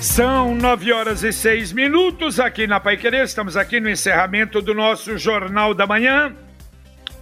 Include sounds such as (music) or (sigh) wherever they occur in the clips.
São nove horas e seis minutos aqui na Pai Querer. Estamos aqui no encerramento do nosso Jornal da Manhã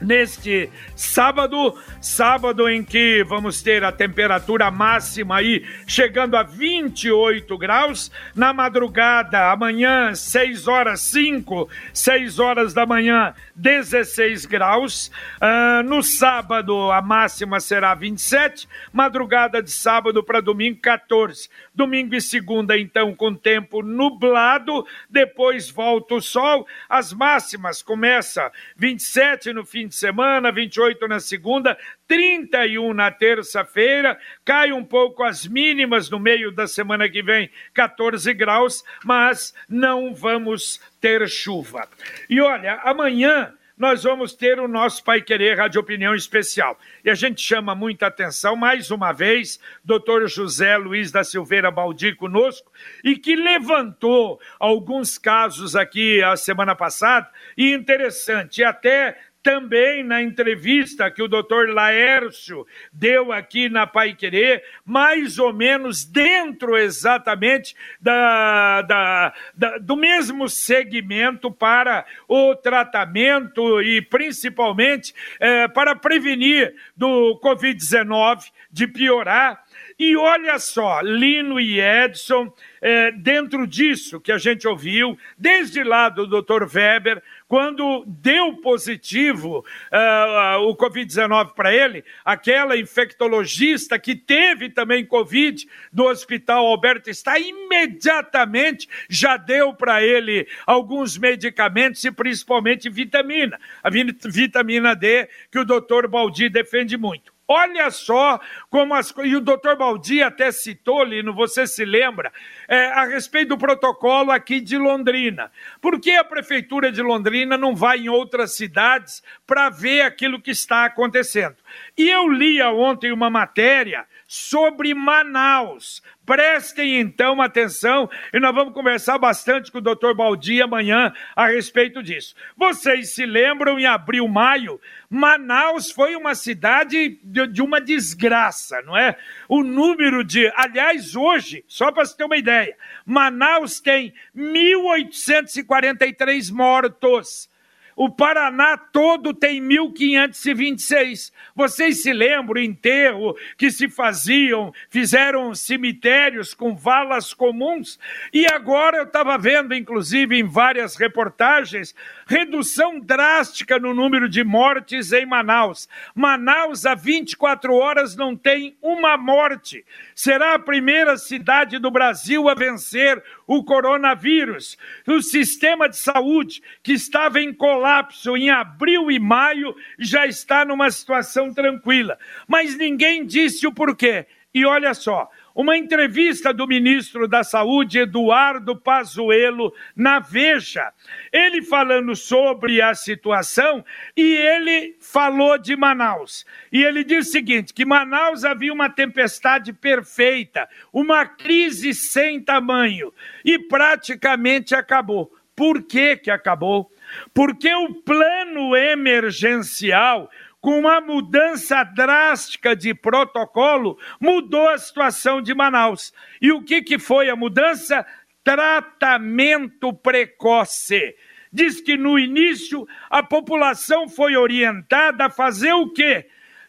neste sábado, sábado em que vamos ter a temperatura máxima aí chegando a 28 graus, na madrugada, amanhã, 6 horas 5, 6 horas da manhã, 16 graus, uh, no sábado a máxima será 27, madrugada de sábado para domingo 14, domingo e segunda então com tempo nublado, depois volta o sol, as máximas começa 27 no fim de semana, 28 na segunda, 31 na terça-feira, cai um pouco as mínimas no meio da semana que vem, 14 graus, mas não vamos ter chuva. E olha, amanhã nós vamos ter o nosso Pai Querer Rádio Opinião Especial. E a gente chama muita atenção, mais uma vez, doutor José Luiz da Silveira Baldi conosco, e que levantou alguns casos aqui a semana passada, e interessante, e até também na entrevista que o doutor Laércio deu aqui na Pai Querer, mais ou menos dentro exatamente da, da, da, do mesmo segmento para o tratamento e principalmente é, para prevenir do Covid-19 de piorar. E olha só, Lino e Edson, é, dentro disso que a gente ouviu, desde lá do Dr. Weber, quando deu positivo uh, o Covid-19 para ele, aquela infectologista que teve também Covid do Hospital Alberto está imediatamente já deu para ele alguns medicamentos e principalmente vitamina, a vitamina D que o doutor Baldi defende muito. Olha só como as E o doutor Baldi até citou, Lino, você se lembra, é, a respeito do protocolo aqui de Londrina. Por que a Prefeitura de Londrina não vai em outras cidades para ver aquilo que está acontecendo? E eu li ontem uma matéria sobre Manaus. Prestem então atenção e nós vamos conversar bastante com o Dr. Baldi amanhã a respeito disso. Vocês se lembram, em abril, maio, Manaus foi uma cidade de, de uma desgraça, não é? O número de. Aliás, hoje, só para você ter uma ideia, Manaus tem 1.843 mortos. O Paraná todo tem 1526. Vocês se lembram o enterro que se faziam, fizeram cemitérios com valas comuns? E agora eu estava vendo, inclusive, em várias reportagens, redução drástica no número de mortes em Manaus. Manaus, há 24 horas, não tem uma morte. Será a primeira cidade do Brasil a vencer o coronavírus. O sistema de saúde, que estava em colapso em abril e maio, já está numa situação tranquila. Mas ninguém disse o porquê. E olha só, uma entrevista do ministro da Saúde, Eduardo Pazuello, na Veja. Ele falando sobre a situação e ele falou de Manaus. E ele diz o seguinte: que Manaus havia uma tempestade perfeita, uma crise sem tamanho e praticamente acabou. Por que, que acabou? Porque o plano emergencial com uma mudança drástica de protocolo, mudou a situação de Manaus. E o que, que foi a mudança? Tratamento precoce. Diz que no início a população foi orientada a fazer o quê?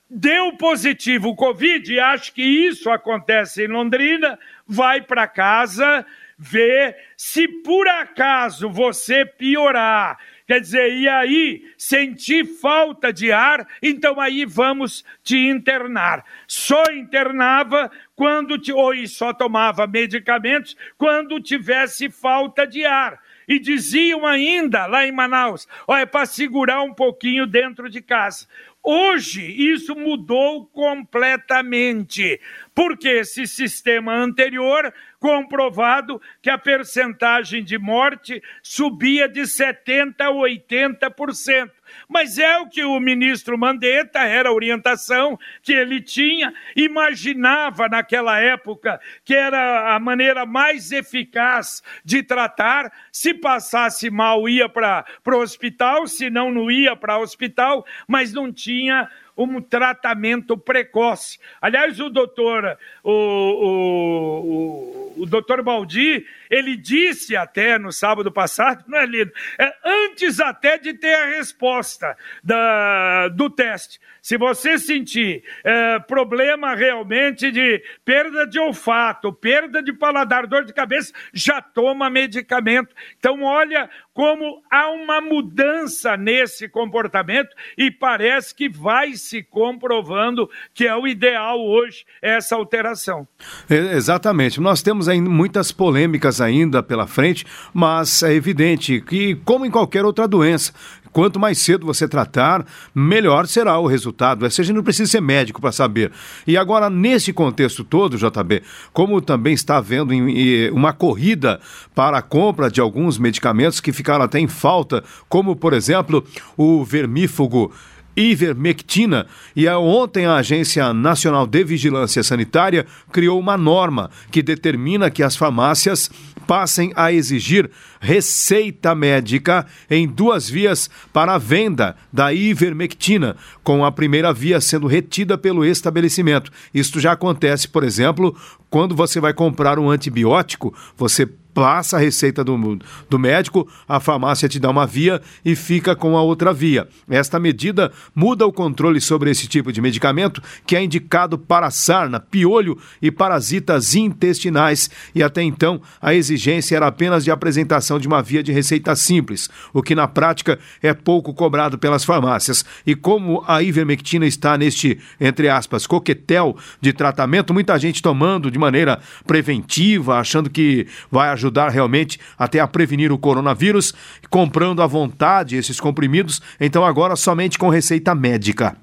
Deu positivo o Covid, e acho que isso acontece em Londrina, vai para casa, vê se por acaso você piorar Quer dizer, e aí sentir falta de ar, então aí vamos te internar. Só internava quando te, ou só tomava medicamentos quando tivesse falta de ar. E diziam ainda lá em Manaus: olha, é para segurar um pouquinho dentro de casa. Hoje isso mudou completamente, porque esse sistema anterior comprovado que a percentagem de morte subia de 70% a 80%. Mas é o que o ministro Mandetta, era a orientação que ele tinha, imaginava naquela época que era a maneira mais eficaz de tratar. Se passasse mal, ia para o hospital, se não, não ia para o hospital, mas não tinha um tratamento precoce. Aliás, o doutor, o, o, o, o doutor Baldi, ele disse até no sábado passado, não é lido, é, antes até de ter a resposta da, do teste. Se você sentir é, problema realmente de perda de olfato, perda de paladar, dor de cabeça, já toma medicamento. Então, olha como há uma mudança nesse comportamento e parece que vai se comprovando que é o ideal hoje essa alteração. Exatamente. Nós temos ainda muitas polêmicas ainda pela frente, mas é evidente que, como em qualquer outra doença, Quanto mais cedo você tratar, melhor será o resultado. Ou seja, não precisa ser médico para saber. E agora, nesse contexto todo, JB, como também está havendo uma corrida para a compra de alguns medicamentos que ficaram até em falta, como, por exemplo, o vermífugo ivermectina. E ontem a Agência Nacional de Vigilância Sanitária criou uma norma que determina que as farmácias passem a exigir receita médica em duas vias para a venda da ivermectina, com a primeira via sendo retida pelo estabelecimento. Isto já acontece, por exemplo, quando você vai comprar um antibiótico, você passa a receita do, do médico, a farmácia te dá uma via e fica com a outra via. Esta medida muda o controle sobre esse tipo de medicamento, que é indicado para sarna, piolho e parasitas intestinais, e até então a exigência era apenas de apresentação de uma via de receita simples, o que na prática é pouco cobrado pelas farmácias. E como a ivermectina está neste, entre aspas, coquetel de tratamento, muita gente tomando de maneira preventiva, achando que vai ajudar ajudar realmente até a prevenir o coronavírus, comprando à vontade esses comprimidos, então agora somente com receita médica.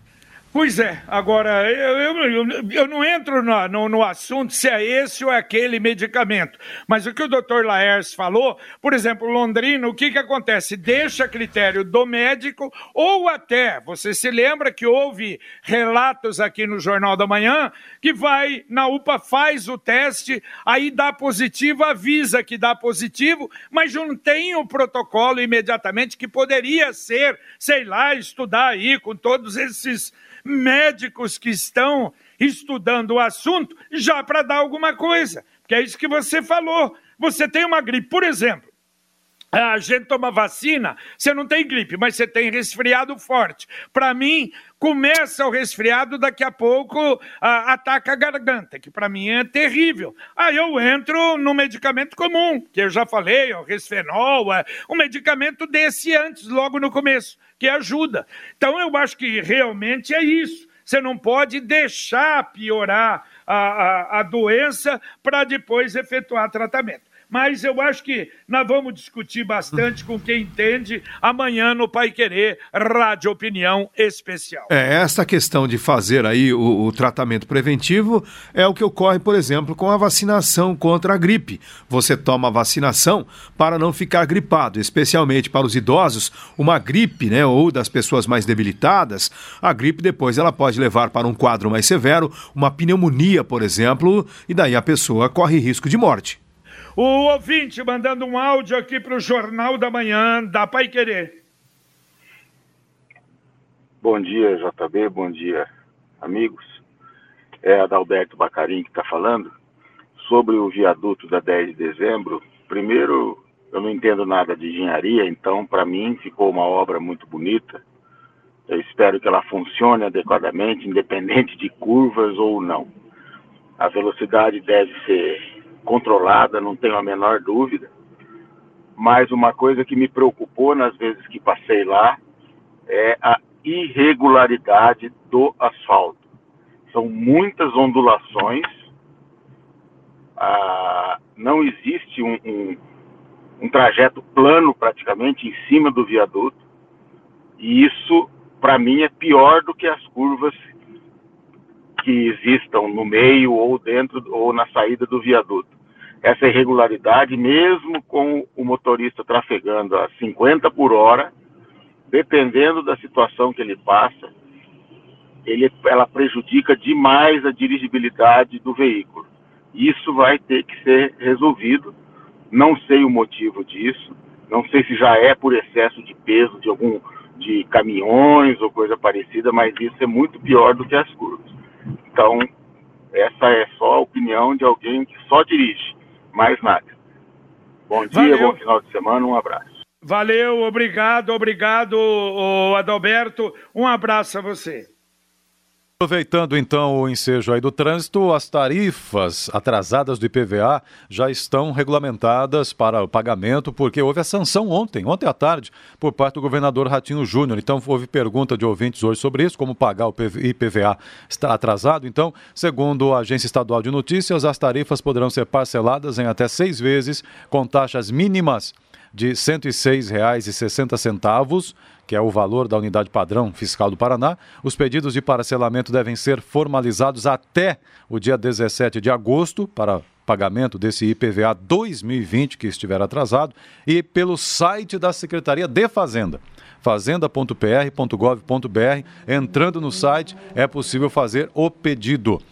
Pois é, agora eu, eu, eu não entro no, no, no, assunto se é esse ou é aquele medicamento, mas o que o doutor Laers falou, por exemplo, Londrina, o que, que acontece? Deixa a critério do médico ou até, você se lembra que houve relatos aqui no Jornal da Manhã que vai na UPA, faz o teste, aí dá positivo, avisa que dá positivo, mas não tem o protocolo imediatamente que poderia ser, sei lá, estudar aí com todos esses médicos que estão estudando o assunto já para dar alguma coisa. Que é isso que você falou. Você tem uma gripe, por exemplo. A gente toma vacina, você não tem gripe, mas você tem resfriado forte. Para mim, começa o resfriado, daqui a pouco a, ataca a garganta, que para mim é terrível. Aí eu entro no medicamento comum, que eu já falei, o resfenol, é, um medicamento desse antes, logo no começo que ajuda. Então, eu acho que realmente é isso. Você não pode deixar piorar a, a, a doença para depois efetuar tratamento mas eu acho que nós vamos discutir bastante com quem entende amanhã no Pai Querer Rádio Opinião Especial. É, essa questão de fazer aí o, o, tratamento preventivo é o que ocorre, por exemplo, com a vacinação contra a gripe. Você toma a vacinação para não ficar gripado, especialmente para os idosos, uma gripe, né, ou das pessoas mais debilitadas, a gripe depois ela pode levar para um quadro mais severo, uma pneumonia, por exemplo, e daí a pessoa corre risco de morte. O ouvinte mandando um áudio aqui para o Jornal da Manhã da Pai Querer. Bom dia, JB, bom dia, amigos. É Adalberto Bacarim que está falando. Sobre o viaduto da 10 de dezembro, primeiro, eu não entendo nada de engenharia, então, para mim, ficou uma obra muito bonita. Eu espero que ela funcione adequadamente, independente de curvas ou não. A velocidade deve ser controlada, não tenho a menor dúvida. Mas uma coisa que me preocupou nas vezes que passei lá é a irregularidade do asfalto. São muitas ondulações, ah, não existe um, um, um trajeto plano praticamente em cima do viaduto, e isso, para mim, é pior do que as curvas que existam no meio ou dentro ou na saída do viaduto. Essa irregularidade, mesmo com o motorista trafegando a 50 por hora, dependendo da situação que ele passa, ele, ela prejudica demais a dirigibilidade do veículo. Isso vai ter que ser resolvido. Não sei o motivo disso. Não sei se já é por excesso de peso de algum de caminhões ou coisa parecida, mas isso é muito pior do que as curvas. Então, essa é só a opinião de alguém que só dirige, mais nada. Bom dia, Valeu. bom final de semana, um abraço. Valeu, obrigado, obrigado, Adalberto. Um abraço a você. Aproveitando então o ensejo aí do trânsito, as tarifas atrasadas do IPVA já estão regulamentadas para o pagamento, porque houve a sanção ontem, ontem à tarde, por parte do governador Ratinho Júnior. Então houve pergunta de ouvintes hoje sobre isso, como pagar o IPVA está atrasado. Então, segundo a Agência Estadual de Notícias, as tarifas poderão ser parceladas em até seis vezes, com taxas mínimas de R$ 106,60 que é o valor da unidade padrão fiscal do Paraná. Os pedidos de parcelamento devem ser formalizados até o dia 17 de agosto para pagamento desse IPVA 2020 que estiver atrasado e pelo site da Secretaria de Fazenda fazenda.pr.gov.br. Entrando no site, é possível fazer o pedido.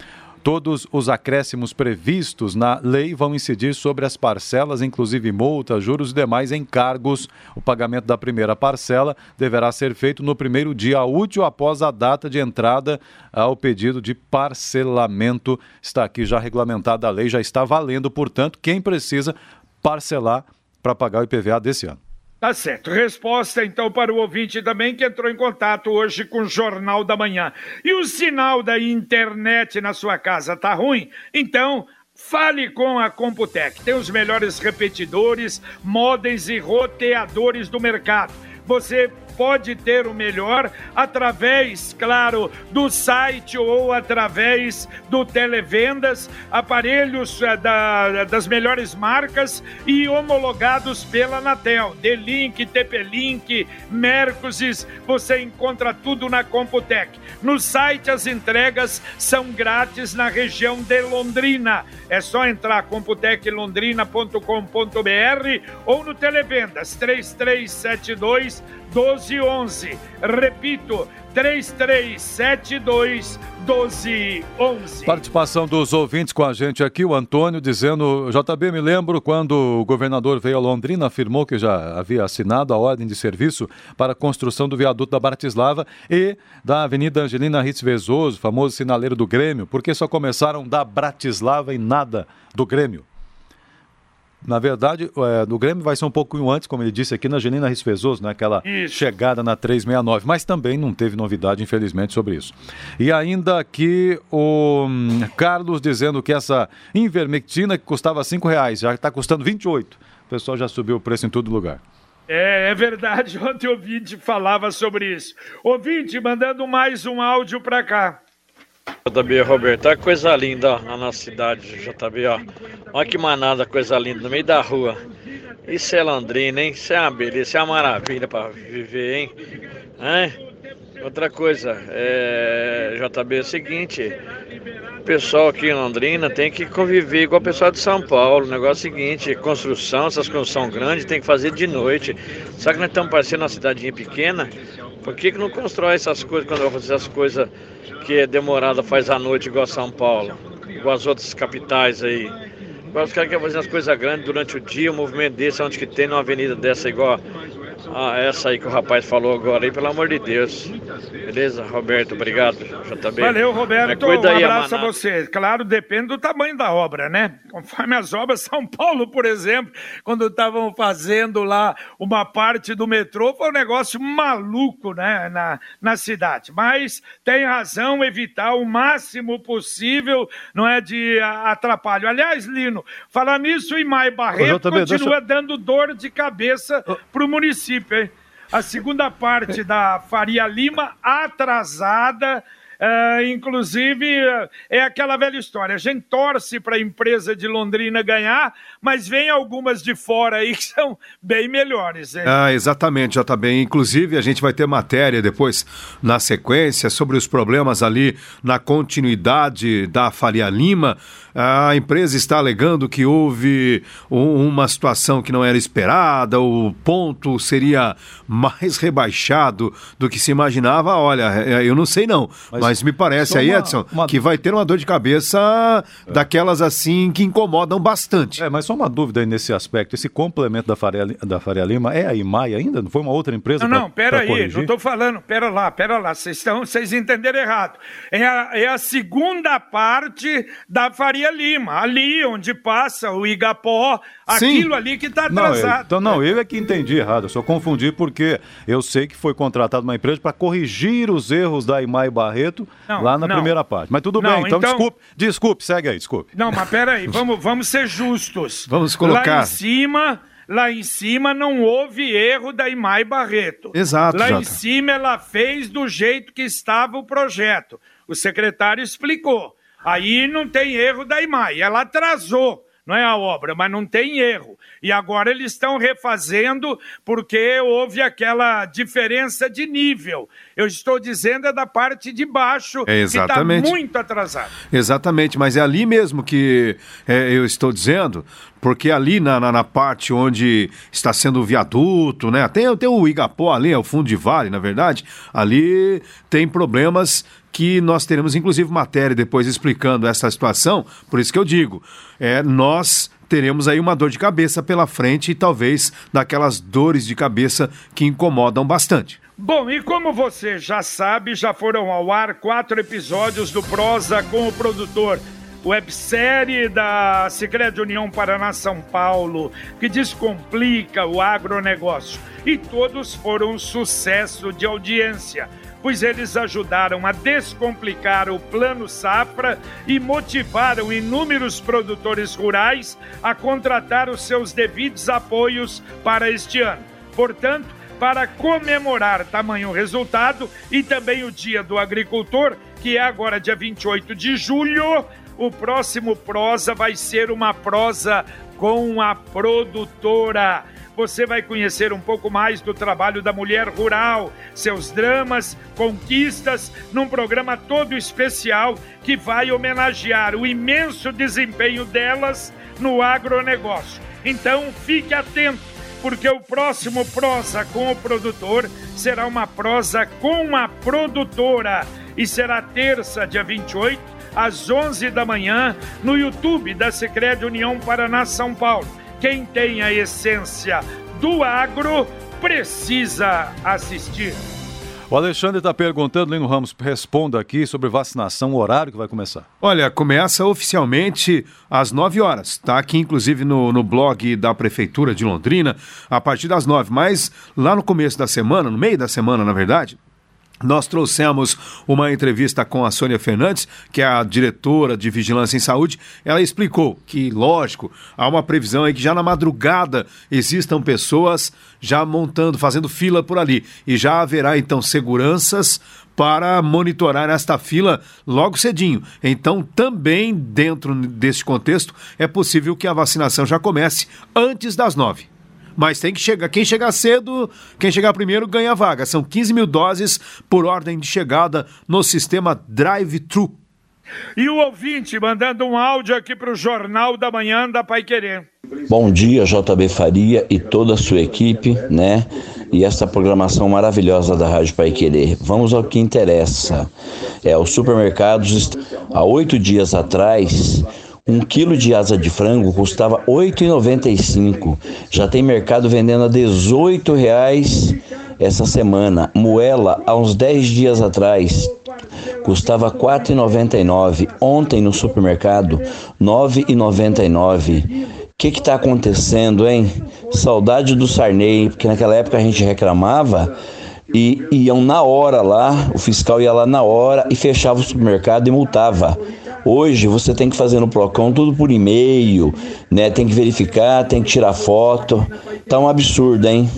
Todos os acréscimos previstos na lei vão incidir sobre as parcelas, inclusive multas, juros e demais encargos. O pagamento da primeira parcela deverá ser feito no primeiro dia útil após a data de entrada ao pedido de parcelamento. Está aqui já regulamentada a lei, já está valendo, portanto, quem precisa parcelar para pagar o IPVA desse ano. Tá certo. Resposta então para o ouvinte também que entrou em contato hoje com o Jornal da Manhã. E o sinal da internet na sua casa tá ruim? Então Fale com a Computec. Tem os melhores repetidores, modems e roteadores do mercado. Você pode ter o melhor através, claro, do site ou através do televendas, aparelhos eh, da, das melhores marcas e homologados pela Anatel. D-Link, TP-Link, Mercosis, você encontra tudo na Computec. No site as entregas são grátis na região de Londrina. É só entrar computeclondrina.com.br ou no televendas 3372 1211. Repito, 3372 1211. Participação dos ouvintes com a gente aqui, o Antônio dizendo: JB, me lembro quando o governador veio a Londrina, afirmou que já havia assinado a ordem de serviço para a construção do viaduto da Bratislava e da Avenida Angelina Ritz Vezoso, famoso sinaleiro do Grêmio, porque só começaram da Bratislava e nada do Grêmio. Na verdade, é, no Grêmio vai ser um pouquinho antes, como ele disse aqui, na Genina Rispezoso, né? aquela isso. chegada na 369, mas também não teve novidade, infelizmente, sobre isso. E ainda aqui o hum, Carlos dizendo que essa invermectina que custava 5 reais já está custando 28. O pessoal já subiu o preço em todo lugar. É, é verdade, (laughs) ontem o ouvinte falava sobre isso. Ouvinte, mandando mais um áudio para cá. JB Roberto, olha que coisa linda na nossa cidade, JB, ó. Olha que manada, coisa linda, no meio da rua. Isso é Londrina, hein? Isso é uma beleza, isso é uma maravilha para viver, hein? Outra coisa, é, JB, é o seguinte, o pessoal aqui em Londrina tem que conviver igual o pessoal de São Paulo. O negócio é o seguinte, construção, essas construções grandes tem que fazer de noite. Só que nós estamos parecendo uma cidadinha pequena, por que, que não constrói essas coisas quando vai fazer as coisas que é demorada faz à noite igual São Paulo, igual as outras capitais aí? Agora os caras querem fazer as coisas grandes durante o dia, um movimento desse, onde que tem numa avenida dessa igual ah, essa aí que o rapaz falou agora aí, pelo amor de Deus. Beleza, Roberto, obrigado. JB. Valeu, Roberto. Um abraço a você. Claro, depende do tamanho da obra, né? Conforme as obras, (laughs) São Paulo, por exemplo, quando estavam fazendo lá uma parte do metrô, foi um negócio maluco, né, na, na cidade. Mas tem razão, evitar o máximo possível, não é, de atrapalho. Aliás, Lino, falar nisso, em Mai Barreto continua deixa... dando dor de cabeça para o município, hein? A segunda parte da Faria Lima atrasada Uh, inclusive, uh, é aquela velha história. A gente torce para a empresa de Londrina ganhar, mas vem algumas de fora aí que são bem melhores. Hein? Ah, exatamente, já está bem. Inclusive, a gente vai ter matéria depois na sequência sobre os problemas ali na continuidade da Faria Lima. A empresa está alegando que houve uma situação que não era esperada, o ponto seria mais rebaixado do que se imaginava. Olha, é, eu não sei não, mas, mas me parece aí, uma, Edson, uma... que vai ter uma dor de cabeça é. daquelas assim que incomodam bastante. É, mas só uma dúvida aí nesse aspecto. Esse complemento da Faria, da Faria Lima é a IMAI ainda? Não foi uma outra empresa? Não, pra, não, pera aí, corrigir? não estou falando, pera lá, pera lá, vocês, entenderam errado. É a, é a segunda parte da Faria Lima, ali onde passa o Igapó, Sim. aquilo ali que está atrasado. Não, eu, então, não, eu é que entendi errado, eu só confundi porque eu sei que foi contratado uma empresa para corrigir os erros da Imai Barreto não, lá na não. primeira parte. Mas tudo não, bem, então, então, desculpe, desculpe, segue aí, desculpe. Não, mas peraí, (laughs) vamos, vamos ser justos. Vamos colocar. Lá em cima lá em cima não houve erro da Imai Barreto. Exato. Lá Jota. em cima ela fez do jeito que estava o projeto. O secretário explicou. Aí não tem erro da Imai. Ela atrasou não é a obra, mas não tem erro. E agora eles estão refazendo porque houve aquela diferença de nível. Eu estou dizendo é da parte de baixo, é que está muito atrasado. Exatamente, mas é ali mesmo que é, eu estou dizendo, porque ali na, na, na, parte onde está sendo o viaduto, né? Tem, tem o Igapó ali, é o fundo de vale, na verdade, ali tem problemas que nós teremos inclusive matéria depois explicando essa situação, por isso que eu digo, é, nós teremos aí uma dor de cabeça pela frente e talvez daquelas dores de cabeça que incomodam bastante. Bom, e como você já sabe, já foram ao ar quatro episódios do Prosa com o produtor websérie da Sicredi União Paraná São Paulo, que descomplica o agronegócio. E todos foram um sucesso de audiência pois eles ajudaram a descomplicar o Plano Safra e motivaram inúmeros produtores rurais a contratar os seus devidos apoios para este ano. Portanto, para comemorar tamanho resultado e também o Dia do Agricultor, que é agora dia 28 de julho, o próximo prosa vai ser uma prosa com a produtora você vai conhecer um pouco mais do trabalho da mulher rural, seus dramas, conquistas, num programa todo especial que vai homenagear o imenso desempenho delas no agronegócio. Então fique atento, porque o próximo prosa com o produtor será uma prosa com a produtora e será terça, dia 28, às 11 da manhã, no YouTube da Secreta União Paraná São Paulo quem tem a essência do agro precisa assistir. O Alexandre está perguntando, Lino Ramos, responda aqui sobre vacinação, o horário que vai começar. Olha, começa oficialmente às 9 horas. Está aqui, inclusive, no, no blog da Prefeitura de Londrina, a partir das 9. Mas lá no começo da semana, no meio da semana, na verdade, nós trouxemos uma entrevista com a Sônia Fernandes, que é a diretora de Vigilância em Saúde. Ela explicou que, lógico, há uma previsão aí que já na madrugada existam pessoas já montando, fazendo fila por ali. E já haverá, então, seguranças para monitorar esta fila logo cedinho. Então, também dentro desse contexto, é possível que a vacinação já comece antes das nove. Mas tem que chegar. Quem chegar cedo, quem chegar primeiro ganha vaga. São 15 mil doses por ordem de chegada no sistema Drive-Thru. E o ouvinte mandando um áudio aqui para o Jornal da Manhã da Pai Querer. Bom dia, JB Faria e toda a sua equipe, né? E essa programação maravilhosa da Rádio Pai Querer. Vamos ao que interessa. É, os supermercados, há oito dias atrás, um quilo de asa de frango custava R$ 8,95. Já tem mercado vendendo a 18 reais essa semana. Moela, há uns 10 dias atrás, custava R$ 4,99. Ontem no supermercado, R$ 9,99. O que está acontecendo, hein? Saudade do Sarney, porque naquela época a gente reclamava e iam na hora lá, o fiscal ia lá na hora e fechava o supermercado e multava. Hoje você tem que fazer no Procon tudo por e-mail, né? Tem que verificar, tem que tirar foto. Tá um absurdo, hein?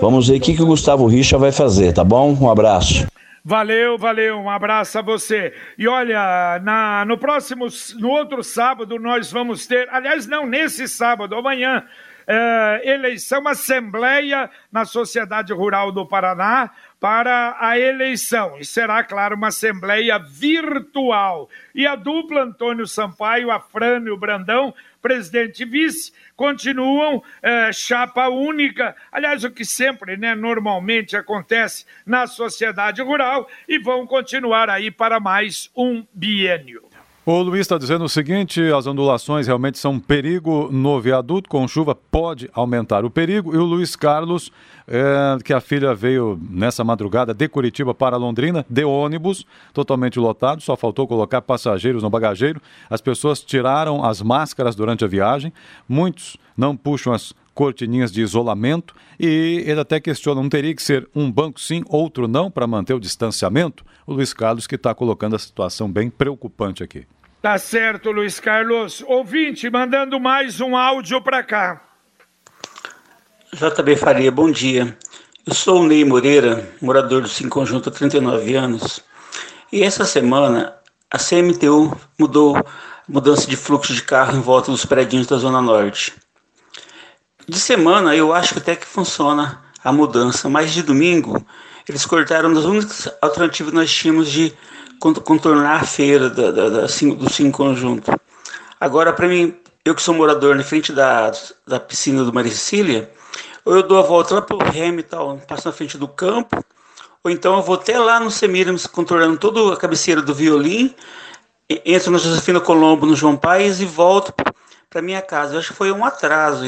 Vamos ver o que, que o Gustavo Richa vai fazer, tá bom? Um abraço. Valeu, valeu, um abraço a você. E olha, na, no próximo, no outro sábado, nós vamos ter, aliás, não, nesse sábado, amanhã, é, eleição Assembleia na Sociedade Rural do Paraná para a eleição. E será, claro, uma Assembleia virtual. E a dupla Antônio Sampaio, Afrânio Brandão, presidente e vice, continuam é, chapa única, aliás, o que sempre, né, normalmente acontece na sociedade rural, e vão continuar aí para mais um biênio. O Luiz está dizendo o seguinte: as ondulações realmente são um perigo no viaduto, com chuva pode aumentar o perigo. E o Luiz Carlos, é, que a filha veio nessa madrugada de Curitiba para Londrina, de ônibus, totalmente lotado, só faltou colocar passageiros no bagageiro. As pessoas tiraram as máscaras durante a viagem, muitos não puxam as cortininhas de isolamento e ele até questiona, não teria que ser um banco sim, outro não, para manter o distanciamento? O Luiz Carlos que está colocando a situação bem preocupante aqui. Tá certo, Luiz Carlos. Ouvinte, mandando mais um áudio para cá. JB Faria, bom dia. Eu sou o Ney Moreira, morador do Sim Conjunto há 39 anos. E essa semana a CMTU mudou mudança de fluxo de carro em volta dos prédios da Zona Norte. De semana eu acho até que funciona a mudança, mas de domingo eles cortaram das únicas alternativas que nós tínhamos de contornar a feira da, da, da, do Sim Conjunto. Agora, para mim, eu que sou morador na frente da, da piscina do Maricília, ou eu dou a volta lá e tal, passo na frente do campo, ou então eu vou até lá no Semiramis, contornando toda a cabeceira do Violim, entro na Josefina Colombo, no João Paes e volto para minha casa. Eu acho que foi um atraso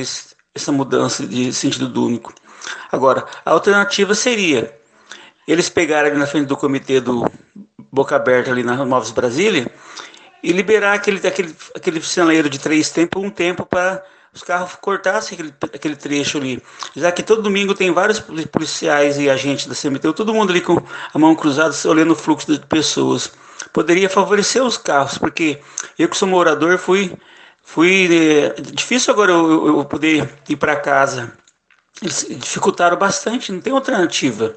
essa mudança de sentido único. Agora, a alternativa seria eles pegarem na frente do comitê do Boca Aberta ali na Novos Brasília e liberar aquele, aquele, aquele sinaleiro de três tempos, um tempo para os carros cortassem aquele, aquele trecho ali. Já que todo domingo tem vários policiais e agentes da CMTU, todo mundo ali com a mão cruzada, olhando o fluxo de pessoas. Poderia favorecer os carros, porque eu que sou morador fui Fui. É, difícil agora eu, eu poder ir para casa. Eles dificultaram bastante, não tem alternativa.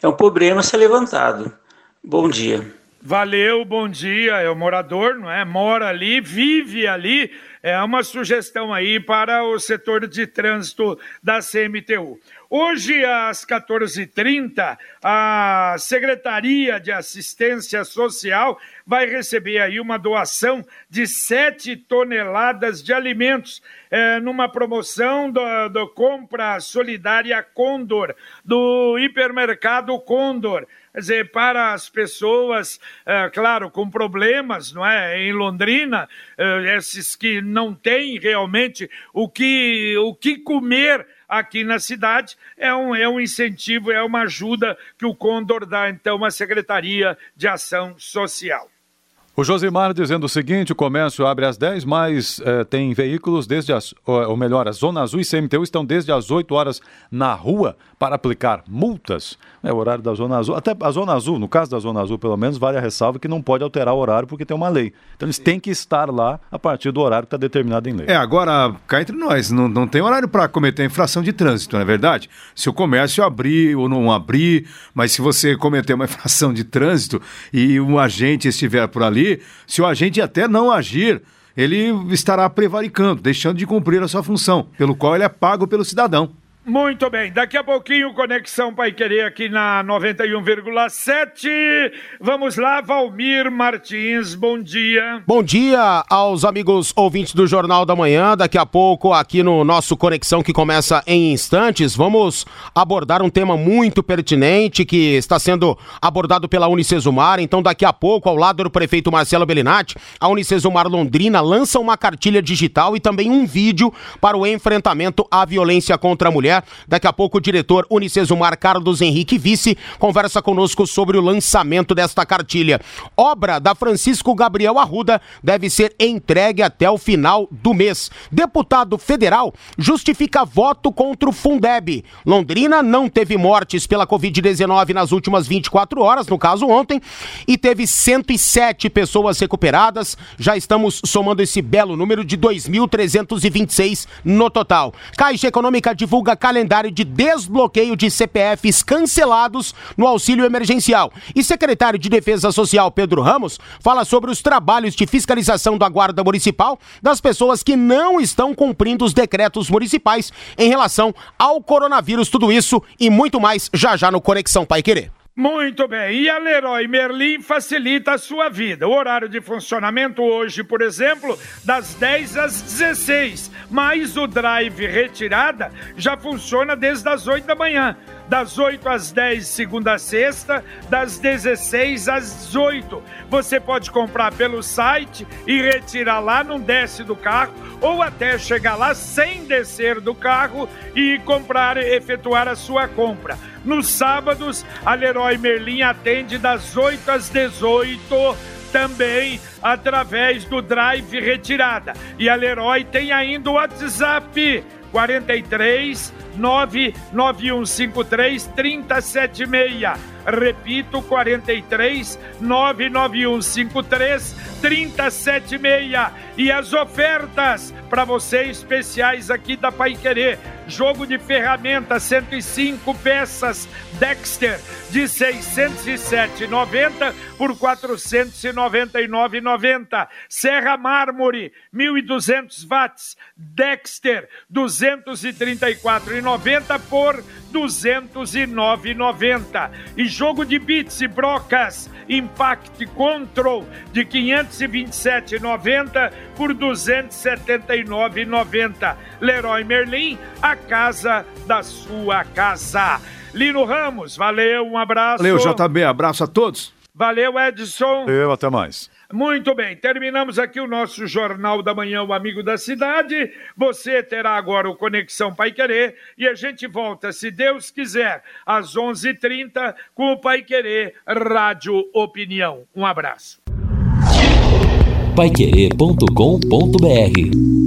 É um problema ser levantado. Bom dia. Valeu, bom dia. É o morador, não é? Mora ali, vive ali. É uma sugestão aí para o setor de trânsito da CMTU. Hoje, às 14h30, a Secretaria de Assistência Social vai receber aí uma doação de 7 toneladas de alimentos é, numa promoção do, do Compra Solidária Condor, do hipermercado Condor. Quer dizer, para as pessoas, é, claro, com problemas, não é? Em Londrina, é, esses que não têm realmente o que, o que comer aqui na cidade, é um, é um incentivo, é uma ajuda que o Condor dá, então, à Secretaria de Ação Social. O Josimar dizendo o seguinte: o comércio abre às 10, mas eh, tem veículos desde as. Ou melhor, a Zona Azul e CMTU estão desde as 8 horas na rua para aplicar multas. É o horário da Zona Azul. Até a Zona Azul, no caso da Zona Azul, pelo menos, vale a ressalva que não pode alterar o horário porque tem uma lei. Então eles têm que estar lá a partir do horário que está determinado em lei. É, agora, cá entre nós, não, não tem horário para cometer infração de trânsito, não é verdade? Se o comércio abrir ou não abrir, mas se você cometer uma (laughs) infração de trânsito e um agente estiver por ali se o agente até não agir, ele estará prevaricando, deixando de cumprir a sua função, pelo qual ele é pago pelo cidadão. Muito bem, daqui a pouquinho, Conexão Pai Querer aqui na 91,7. Vamos lá, Valmir Martins, bom dia. Bom dia aos amigos ouvintes do Jornal da Manhã. Daqui a pouco, aqui no nosso Conexão que começa em instantes, vamos abordar um tema muito pertinente que está sendo abordado pela Unicesumar. Então, daqui a pouco, ao lado do prefeito Marcelo Bellinati, a Unicesumar Londrina lança uma cartilha digital e também um vídeo para o enfrentamento à violência contra a mulher Daqui a pouco o diretor Unicesumar Carlos Henrique Vice conversa conosco sobre o lançamento desta cartilha. Obra da Francisco Gabriel Arruda deve ser entregue até o final do mês. Deputado federal justifica voto contra o Fundeb. Londrina não teve mortes pela Covid-19 nas últimas 24 horas, no caso ontem, e teve 107 pessoas recuperadas. Já estamos somando esse belo número de 2.326 no total. Caixa Econômica divulga calendário de desbloqueio de CPFs cancelados no auxílio emergencial. E secretário de Defesa Social Pedro Ramos fala sobre os trabalhos de fiscalização da Guarda Municipal das pessoas que não estão cumprindo os decretos municipais em relação ao coronavírus. Tudo isso e muito mais já já no Conexão Pai Querer. Muito bem. E a Leroy Merlin facilita a sua vida. O horário de funcionamento hoje, por exemplo, das 10 às 16. Mas o drive retirada já funciona desde as 8 da manhã das 8 às 10, segunda a sexta, das 16 às 18. Você pode comprar pelo site e retirar lá, não desce do carro, ou até chegar lá sem descer do carro e comprar, efetuar a sua compra. Nos sábados, a Leroy Merlin atende das 8 às 18 também através do Drive Retirada. E a Leroy tem ainda o WhatsApp 43 99153 3076. Repito, 43 99153 3076. E as ofertas para você especiais aqui da Pai Querer. Jogo de ferramenta 105 peças Dexter de 607,90 por 499,90. Serra Mármore 1200 watts Dexter 234,90 por 209,90. E jogo de bits e brocas Impact Control de 527,90 por 279,90. Leroy Merlin, a casa da sua casa. Lino Ramos, valeu, um abraço. Valeu, JB, abraço a todos. Valeu, Edson. Eu, até mais. Muito bem, terminamos aqui o nosso Jornal da Manhã, o Amigo da Cidade. Você terá agora o Conexão Pai Querer e a gente volta, se Deus quiser, às 11:30 h 30 com o Pai Querer Rádio Opinião. Um abraço. Paiquerê.com.br